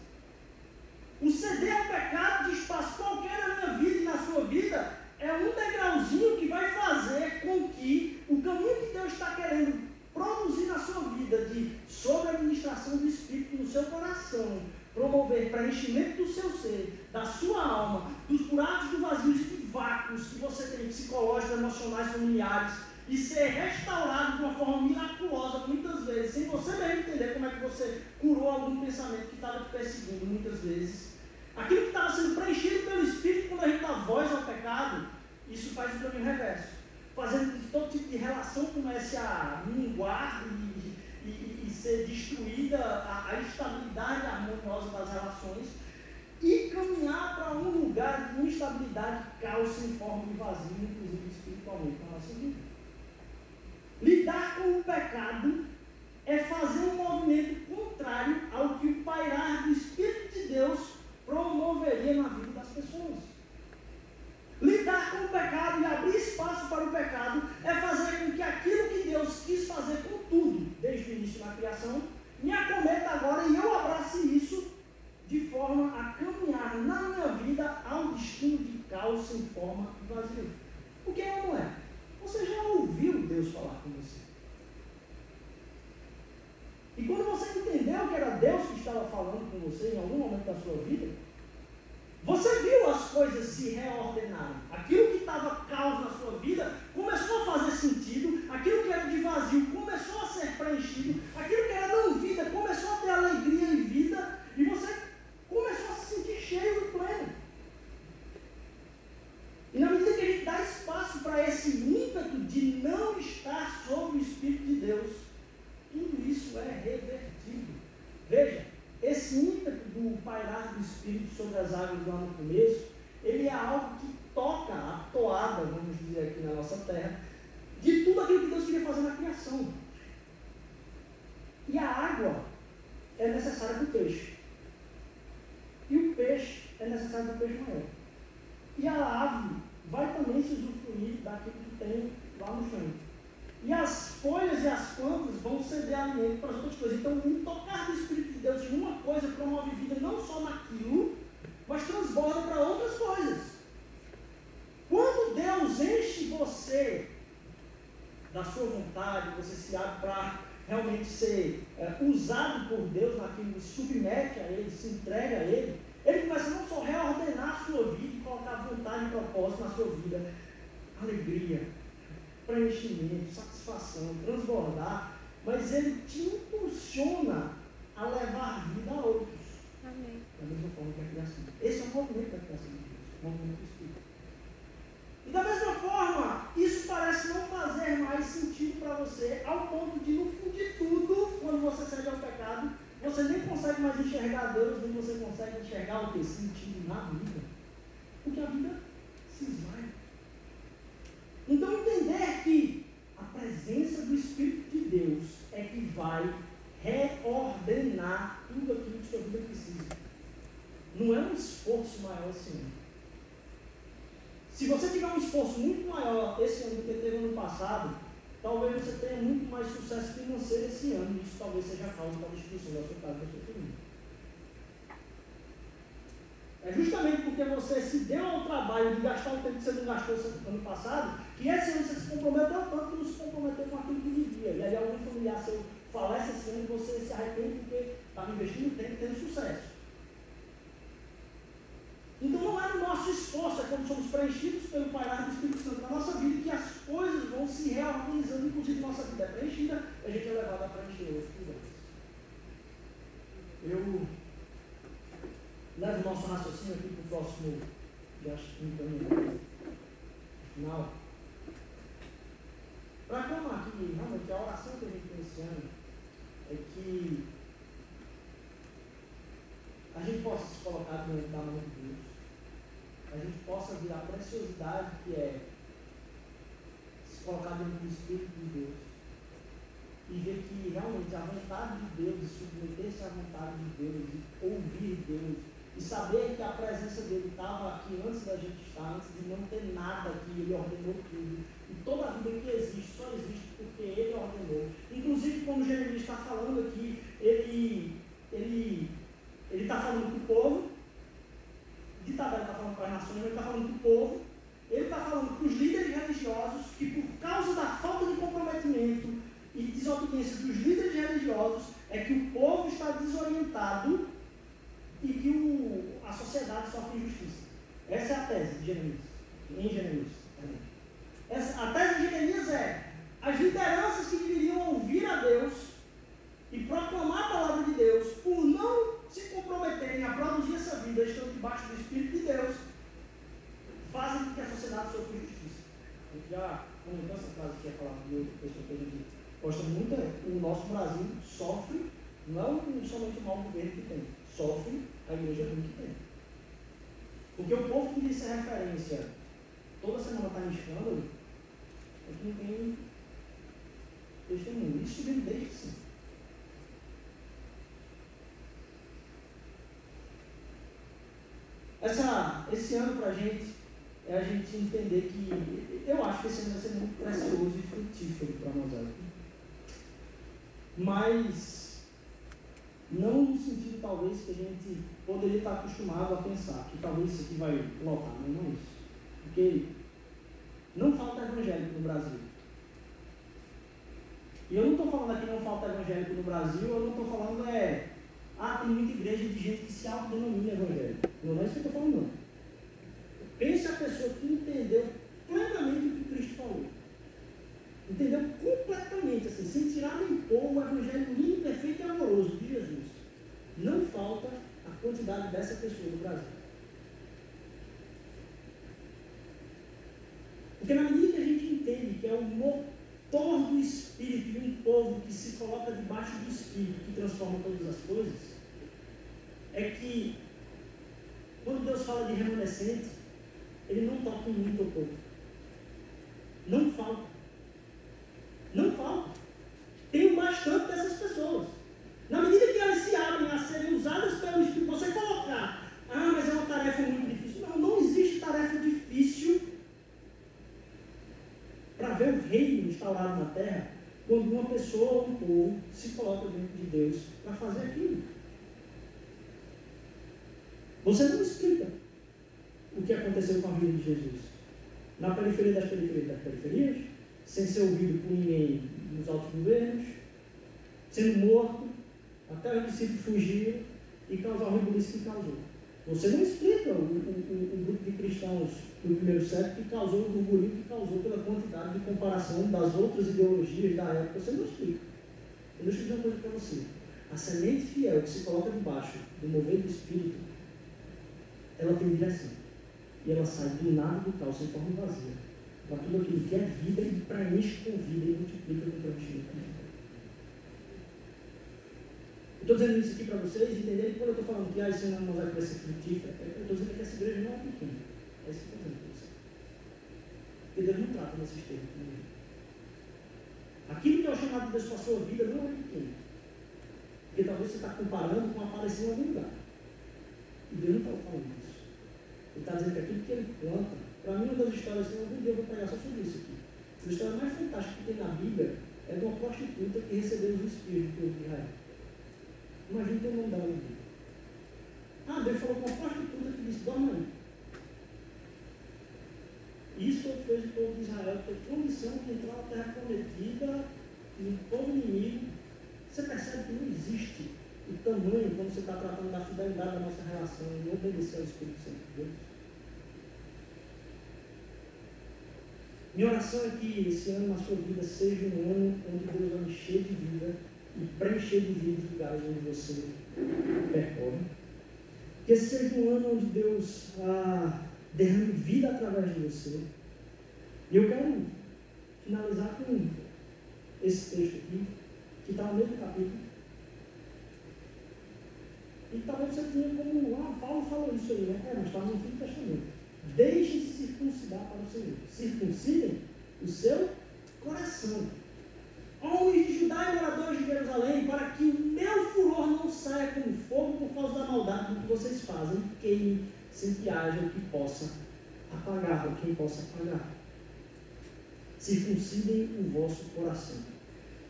O ceder ao pecado de espaço qualquer na minha vida e na sua vida é um degrauzinho que vai fazer com que o caminho que Deus está querendo produzir na sua vida de sobre administração do Espírito no seu coração, promover preenchimento do seu ser, da sua alma, dos buracos do vazio e vácuos que você tem, psicológicos, emocionais, familiares, e ser restaurado de uma forma miraculosa, muitas vezes, sem você mesmo entender como é que você curou algum pensamento que estava te perseguindo, muitas vezes. Aquilo que estava sendo preenchido pelo Espírito, quando a gente dá voz ao pecado, isso faz o caminho reverso. Fazendo que todo tipo de relação comece a minguar e ser destruída a, a estabilidade harmoniosa das relações e caminhar para um lugar de instabilidade, caos em forma de vazio, inclusive espiritualmente na nossa vida. Lidar com o pecado é fazer um movimento contrário ao que o pairar do Espírito de Deus promoveria na vida das pessoas. Lidar com o pecado e abrir espaço para o pecado é fazer com que aquilo que Deus quis fazer com tudo, desde o início da criação, me acometa agora e eu abrace isso de forma a caminhar na minha vida ao destino de caos em forma de vazio. O que é ou não é? Você já ouviu Deus falar com você. E quando você entendeu que era Deus que estava falando com você em algum momento da sua vida, você viu as coisas se reordenarem. Aquilo que estava caos na sua vida começou a fazer sentido, aquilo que era de vazio começou a ser preenchido, aquilo que era não vida começou a ter alegria e vida, e você começou a se sentir cheio e pleno. E na medida que gente dá espaço para esse ímpeto de não estar sob o Espírito de Deus, tudo isso é revertido. Veja, esse ímpeto do pairar do Espírito sobre as águas lá no começo, ele é algo que toca a toada, vamos dizer aqui na nossa terra, de tudo aquilo que Deus queria fazer na criação. E a água é necessária para o peixe. E o peixe é necessário para o peixe maior. E a ave vai também se usufruir daquilo que tem lá no chão. E as folhas e as plantas vão ceder alimento para as outras coisas. Então, o tocar do Espírito Deus em uma coisa promove vida não só naquilo, mas transborda para outras coisas. Quando Deus enche você da sua vontade, você se abre para realmente ser é, usado por Deus naquilo, se submete a Ele, se entrega a Ele, Ele começa não só reordenar a sua vida e colocar vontade e propósito na sua vida, alegria, preenchimento, satisfação, transbordar, mas Ele te impulsiona a levar vida a outros. Amém. Da mesma forma que a criação. Esse é o movimento da criação de Deus, o movimento do Espírito. E da mesma forma, isso parece não fazer mais sentido para você, ao ponto de, no fim de tudo, quando você cede ao pecado, você nem consegue mais enxergar Deus, nem você consegue enxergar o que sentido na vida. Porque a vida se esvai. Então, entender que a presença do Espírito de Deus é que vai reordenar tudo aquilo que sua vida precisa. Não é um esforço maior esse ano. Se você tiver um esforço muito maior esse ano do que teve ano passado, talvez você tenha muito mais sucesso financeiro esse ano. Isso talvez seja a causa da destruição da sua casa da sua família. É justamente porque você se deu ao trabalho de gastar o tempo que você não gastou ano passado, que esse ano você se comprometeu tanto que não se comprometeu com aquilo que vivia. E aí algum familiar seu falece esse ano e você se arrepende porque estava investindo tempo tendo sucesso. Então não é no nosso esforço, é quando somos preenchidos pelo Pai do Espírito Santo na nossa vida que as coisas vão se reorganizando, inclusive nossa vida é preenchida, a gente é levado a preencher outros. Eu levo o nosso raciocínio aqui para o próximo, já no final. Para como aqui, realmente, a oração que a gente tem esse ano é que a gente possa se colocar diante da mão de Deus a gente possa ver a preciosidade que é se colocar dentro do Espírito de Deus e ver que realmente a vontade de Deus, submeter-se à vontade de Deus, ouvir Deus, e saber que a presença dele estava aqui antes da gente estar, antes de não ter nada aqui, ele ordenou tudo. E toda a vida que existe só existe porque ele ordenou. Inclusive, como Jeremias está falando aqui, ele ele ele está falando para o povo, de tabela está falando para as nações, ele está falando para o povo, ele está falando para os líderes religiosos que por causa da falta de comprometimento e desobediência dos líderes religiosos é que o povo está desorientado e que o, a sociedade sofre injustiça. Essa é a tese de Jeremias, em Jeremias. Essa, a tese de Jeremias é as lideranças que deveriam ouvir a Deus e proclamar a palavra de Deus, por não se comprometerem a produzir essa vida, estão debaixo do Espírito de Deus, fazem com que a sociedade sofra injustiça. A gente já comentou essa frase que é falada de outra pessoa que a gosta muito, é o nosso Brasil sofre, não somente o mau governo que tem, sofre a igreja ruim que tem. Porque o povo que diz essa referência toda semana está em escândalo, é que não tem testemunho. Isso vem desde sempre. Essa, esse ano para a gente é a gente entender que eu acho que esse ano vai ser muito precioso e frutífero para nós aqui. Mas não no sentido talvez que a gente poderia estar acostumado a pensar, que talvez isso aqui vai lotar, não é isso. Porque não falta evangélico no Brasil. E eu não estou falando aqui não falta evangélico no Brasil, eu não estou falando é ah, tem muita igreja de gente que se autodenomina evangélico. Não é isso que eu estou falando, não. Pense a pessoa que entendeu plenamente o que Cristo falou. Entendeu completamente, assim, sem tirar nem pôr o evangelho lindo, perfeito e amoroso de Jesus. Não falta a quantidade dessa pessoa no Brasil. Porque na medida que a gente entende que é o motor do Espírito de um povo que se coloca debaixo do Espírito, que transforma todas as coisas, é que quando Deus fala de remanescente, Ele não toca em muito ou pouco. Não falta. Não falta. Tem bastante dessas pessoas. Na medida que elas se abrem a serem usadas pelo Espírito, você colocar, ah, mas é uma tarefa muito difícil. Não, não existe tarefa difícil para ver o reino instaurado na terra quando uma pessoa ou um povo se coloca dentro de Deus para fazer aquilo. Você não explica o que aconteceu com a vida de Jesus. Na periferia das periferias das periferias, sem ser ouvido por ninguém nos altos governos, sendo morto, até os discípulos fugiram e causar o rebuliço que causou. Você não explica o, o, o, grupo de cristãos do primeiro século que causou o burburinho que causou pela quantidade de comparação das outras ideologias da época. Você não explica. Eu deixo dizer uma coisa para você. A semente fiel que se coloca debaixo do mover do Espírito ela tem direção. E ela sai do nada do tal, sem forma vazia. Para tudo aquilo que é vida e preenche com vida e multiplica com preenchimento com vida. Estou dizendo isso aqui para vocês entenderem quando eu estou falando que ah, esse ano vai ser frutífero. Eu estou dizendo que essa igreja não é pequena. É isso que eu estou dizendo para vocês. Porque Deus não trata nesses termos comigo. Aquilo que é o chamado de Deus para a sua vida não é pequeno. Porque talvez você está comparando com aparecer em algum lugar. E Deus não está falando isso. Ele está dizendo que aquilo que ele planta, para mim, uma das histórias, assim, algum dia eu vou pegar só sobre isso aqui. A história mais fantástica que tem na Bíblia é de uma prostituta que recebeu os espíritos do povo de Israel. Imagina ter nome dela no Bíblia. Ah, Deus falou com uma prostituta que disse: dorme aí. Isso fez o povo de Israel ter condição de entrar na terra prometida, no povo inimigo. Você percebe que não existe o tamanho quando você está tratando da fidelidade da nossa relação e obedecer ao Espírito Santo de Deus. Minha oração é que esse ano na sua vida seja um ano onde Deus vai encher de vida e preencher de vida lugares onde você percorre. Que esse seja um ano onde Deus ah, derrame vida através de você. E eu quero finalizar com esse texto aqui, que está no mesmo capítulo. E talvez você tenha como, ah, Paulo falou isso aí, né? É, mas está no Antigo Testamento. Deixe-se circuncidar para o Senhor. Circuncidem o seu coração. Homens de Judá e moradores de Jerusalém, para que o meu furor não saia como fogo por causa da maldade do que vocês fazem, queime sem que haja o que possa apagar, ou quem possa apagar. Circuncidem o vosso coração.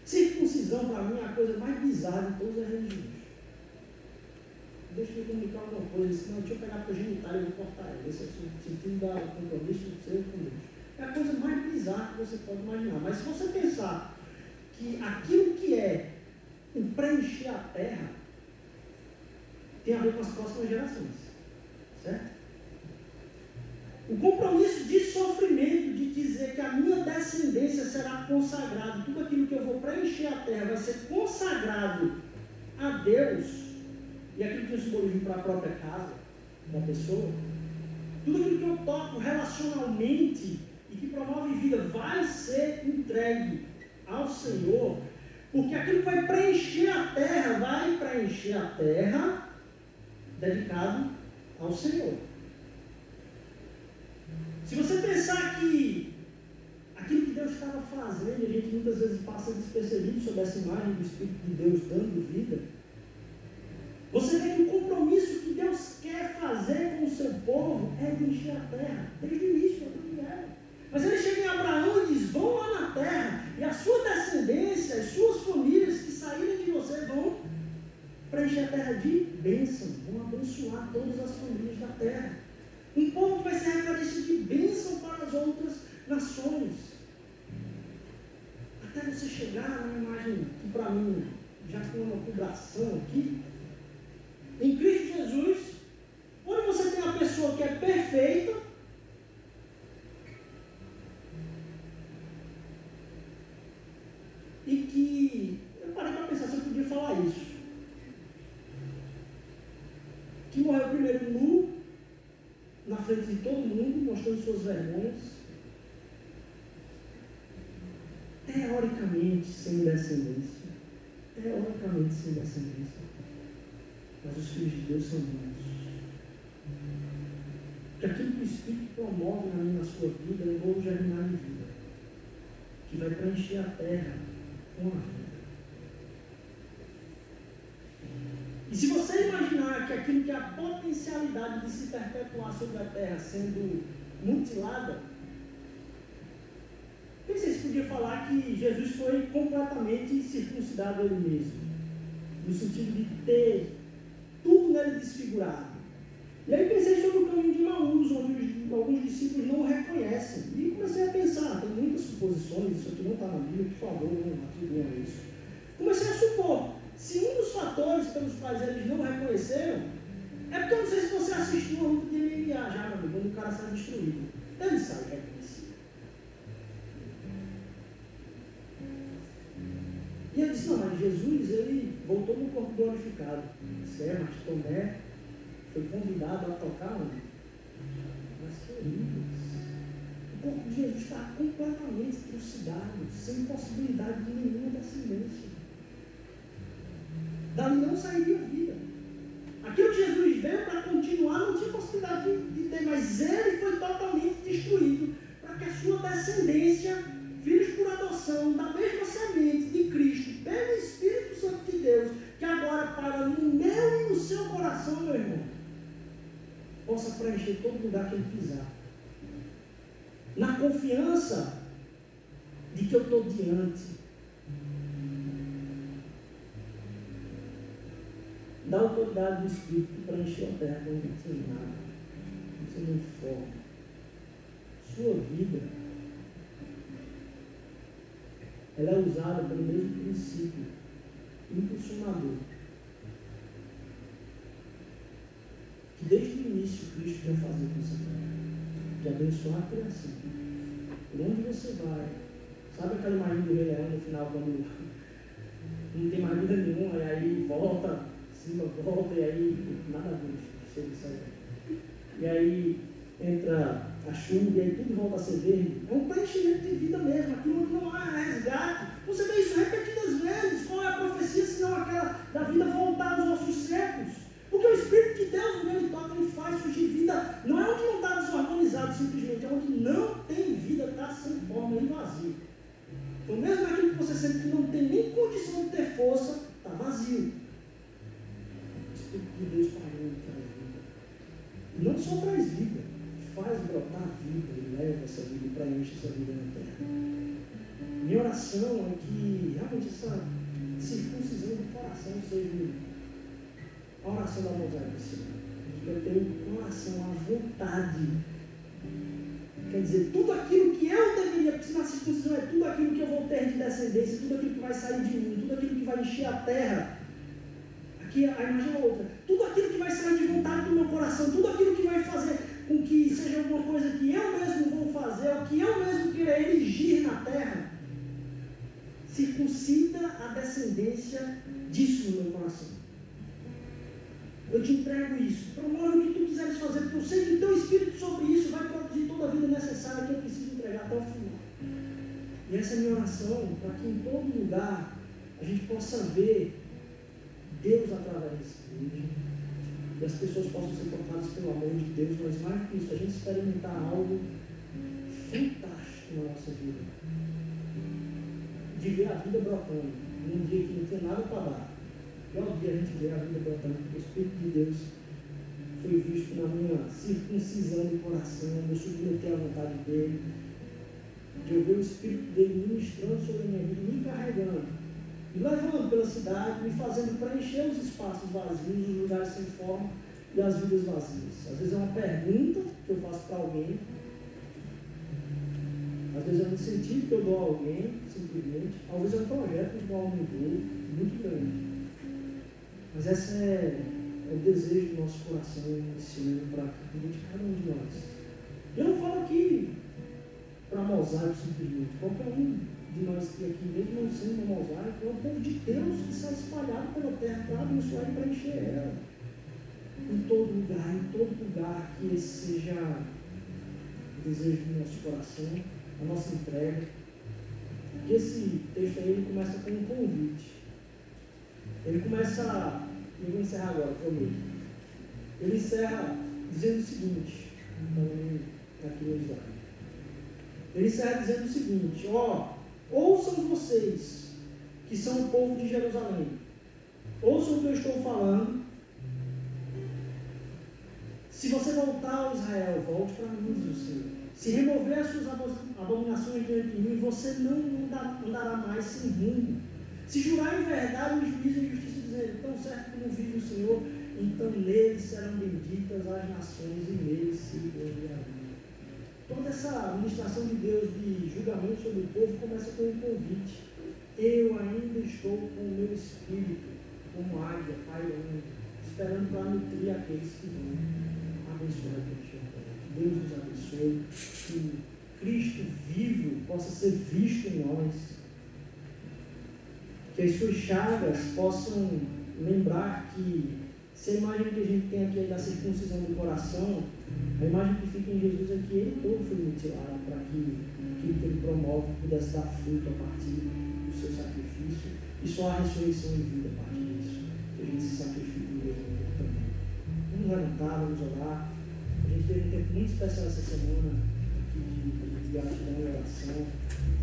Circuncisão, para mim, é a coisa mais bizarra de todas as religiões. Deixa eu comunicar alguma coisa, senão deixa eu pegar a genitália e vou cortar ela. Esse é o sentido da compromisso do seu com Deus. É a coisa mais bizarra que você pode imaginar. Mas se você pensar que aquilo que é o preencher a terra tem a ver com as próximas gerações. Certo? O compromisso de sofrimento, de dizer que a minha descendência será consagrada, tudo aquilo que eu vou preencher a terra vai ser consagrado a Deus e aquilo que eu simbolismo para a própria casa da pessoa, tudo aquilo que eu toco relacionalmente e que promove vida vai ser entregue ao Senhor, porque aquilo que vai preencher a terra, vai preencher a terra dedicado ao Senhor. Se você pensar que aquilo que Deus estava fazendo, a gente muitas vezes passa despercebido sobre essa imagem do Espírito de Deus dando vida, você vê que o compromisso que Deus quer fazer com o seu povo é encher a terra, desde o início. Mas ele chega em Abraão e diz: vão lá na terra, e a sua descendência, as suas famílias que saírem de você vão preencher a terra de bênção, vão abençoar todas as famílias da terra. Um povo que vai ser referência de bênção para as outras nações. Até você chegar na imagem que para mim já tem uma vibração aqui, em Cristo Jesus, onde você tem uma pessoa que é perfeita, e que eu parei para pensar se eu podia falar isso. Que morreu primeiro nu, na frente de todo mundo, mostrando suas vergonhas. Teoricamente sem descendência. Teoricamente sem descendência mas os filhos de Deus são muitos. Que aquilo que o Espírito promove na minha sua vida é um germinar de vida, que vai preencher a terra com a vida. E se você imaginar que aquilo que é a potencialidade de se perpetuar sobre a terra sendo mutilada, pensei se podia falar que Jesus foi completamente circuncidado ele mesmo, no sentido de ter tudo nele desfigurado. E aí pensei sobre o caminho de Maús, onde alguns discípulos não o reconhecem. E comecei a pensar, tem muitas suposições, isso aqui não está na Bíblia, por favor, não atribuam isso. Comecei a supor, se um dos fatores pelos quais eles não reconheceram, é porque eu não sei se você assistiu a luta de MMA já, meu amigo, quando o cara sai destruído. Ele sai reconhecido. E eu disse, não, mas Jesus, ele voltou no corpo glorificado. Sé, mas Tomé foi convidado a tocar onde? Nas feridas. O corpo de Jesus está completamente trucidado, sem possibilidade de nenhuma descendência. Dali não sairia vida. Aquilo Jesus veio para continuar não tinha possibilidade de, de ter, mas ele foi totalmente destruído para que a sua descendência, filhos por adoção, da mesma semente de Cristo, pelo Espírito Santo de Deus, que agora para no meu e no seu coração, meu irmão, possa preencher todo lugar que ele pisar. Na confiança de que eu estou diante da autoridade do Espírito que preencheu a terra com não tem nada, não tem forma. Sua vida ela é usada pelo mesmo princípio impulsionador que desde o início Cristo quer fazer com essa terra, de abençoar a criação. Por onde você vai? Sabe aquela imagem do Rei Leão no final, quando não tem mais vida nenhuma, e aí volta cima, volta, e aí nada a ver, chega e sai. E aí entra a chuva, e aí tudo volta a ser verde. É um preenchimento de vida mesmo, aquilo não há resgate. Você vê isso repetidas vezes. Qual é a profecia, senão aquela da vida voltar aos nossos séculos? Porque o Espírito de Deus, no ele toca, ele faz surgir vida. Não é onde não está desorganizado simplesmente, é onde não tem vida, está sem forma e vazio. Então, mesmo aquilo que você sente que não tem nem condição de ter força, está vazio. De Deus parou e traz vida. E não só traz vida, faz brotar vida e leva essa vida e preenche essa vida na terra. Minha oração é que realmente essa circuncisão do coração seja a oração da mosaica, Senhor. Que eu tenho coração, a vontade. Quer dizer, tudo aquilo que eu deveria, porque se na circuncisão é tudo aquilo que eu vou ter de descendência, tudo aquilo que vai sair de mim, tudo aquilo que vai encher a terra que a imagem é outra. Tudo aquilo que vai sair de vontade do meu coração, tudo aquilo que vai fazer com que seja alguma coisa que eu mesmo vou fazer, ou que eu mesmo queira erigir na terra, circuncida a descendência disso no meu coração. Eu te entrego isso. Promove o que tu quiseres fazer, porque eu sei que o teu espírito sobre isso vai produzir toda a vida necessária que eu preciso entregar até o final. E essa é a minha oração, para que em todo lugar a gente possa ver Deus através desse vídeo. E as pessoas possam ser tocadas pelo amor de Deus, mas mais que isso, a gente experimentar algo fantástico na nossa vida. De ver a vida brotando num dia que não tem nada para dar. Pior dia a gente vê a vida brotando, porque o Espírito de Deus foi visto na minha circuncisão do coração, eu submeter à vontade dele, de eu ver o Espírito dele ministrando sobre a minha vida, me carregando me levando pela cidade, me fazendo preencher os espaços vazios, os lugares sem forma e as vidas vazias. Às vezes é uma pergunta que eu faço para alguém, às vezes é um incentivo que eu dou a alguém, simplesmente, às vezes é um projeto no qual eu me envolvo, muito grande. Mas esse é, é o desejo do nosso coração esse para a vida de cada um de nós. Eu não falo aqui para mosaico simplesmente, qualquer um de nós que aqui, mesmo não sendo um mosaico, é o povo de Deus que está espalhado pela terra para abençoar e para encher ela. Em todo lugar, em todo lugar, que esse seja o desejo do nosso coração, a nossa entrega. Que esse texto aí ele começa com um convite. Ele começa, eu vou encerrar agora, prometo. Ele encerra dizendo o seguinte, então aqui no slide. Ele encerra dizendo o seguinte, ó, Ouçam vocês, que são o povo de Jerusalém. Ouçam o que eu estou falando. Se você voltar ao Israel, volte para mim, diz o Senhor. Se remover as suas abominações diante de mim, você não andará mais sem rumo. Se jurar em verdade, em juízo e justiça, dizendo, tão certo como vive o Senhor, então nele serão benditas as nações e nele se gloriarão. Toda essa administração de Deus de julgamento sobre o povo começa com um convite. Eu ainda estou com o meu espírito, como águia, pairando, esperando para nutrir aqueles que vão abençoar aqueles que Deus nos abençoe, que Cristo vivo possa ser visto em nós, que as suas chagas possam lembrar que se a imagem que a gente tem aqui da circuncisão do coração, a imagem que fica em Jesus é que ele todo foi mutilado para que aquilo que ele promove pudesse dar fruto a partir do seu sacrifício. E só a ressurreição e vida a partir disso. Que a gente se sacrifique mesmo também. Vamos levantar, vamos orar. A gente teve um tempo muito especial essa semana aqui de, de gratidão e oração.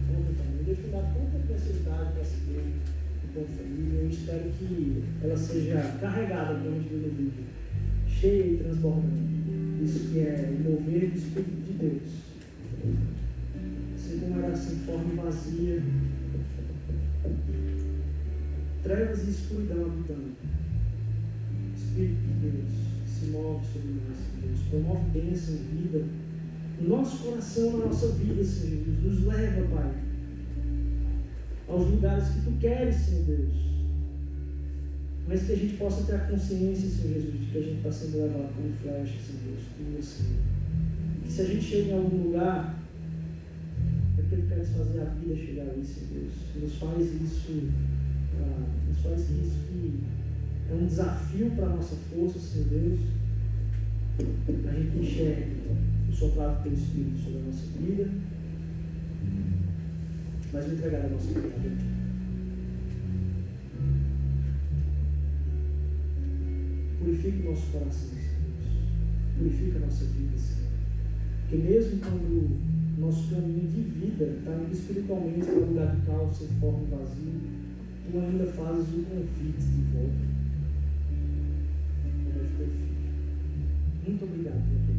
Ontem também. Deus tem dado tanta preciosidade para essa igreja com família. Eu espero que ela seja carregada, viu no vídeo, cheia e transbordando. Isso que é o mover do Espírito de Deus. Assim como era assim, forma vazia, trevas e escuridão habitando. O Espírito de Deus se move sobre nós, Deus, promove bênção, vida, no nosso coração, na nossa vida, Senhor Jesus. Nos leva, Pai, aos lugares que Tu queres, Senhor Deus mas que a gente possa ter a consciência, Senhor Jesus, de que a gente está sendo levado como flecha, Senhor Deus, Senhor. Que se a gente chega em algum lugar, é porque Ele quer fazer a vida chegar ali, Senhor Deus. Nos faz isso, ah, nos faz isso que é um desafio para a nossa força, Senhor Deus. A gente enxergue o soprado do Espírito sobre a nossa vida, mas entregar a nossa vida. Purifica o nosso coração, Senhor. Purifica a nossa vida, Senhor. Porque mesmo quando nosso caminho de vida está indo espiritualmente para um lugar de caos, sem forma e vazio, tu ainda fazes um convite de volta. Muito obrigado, meu Deus.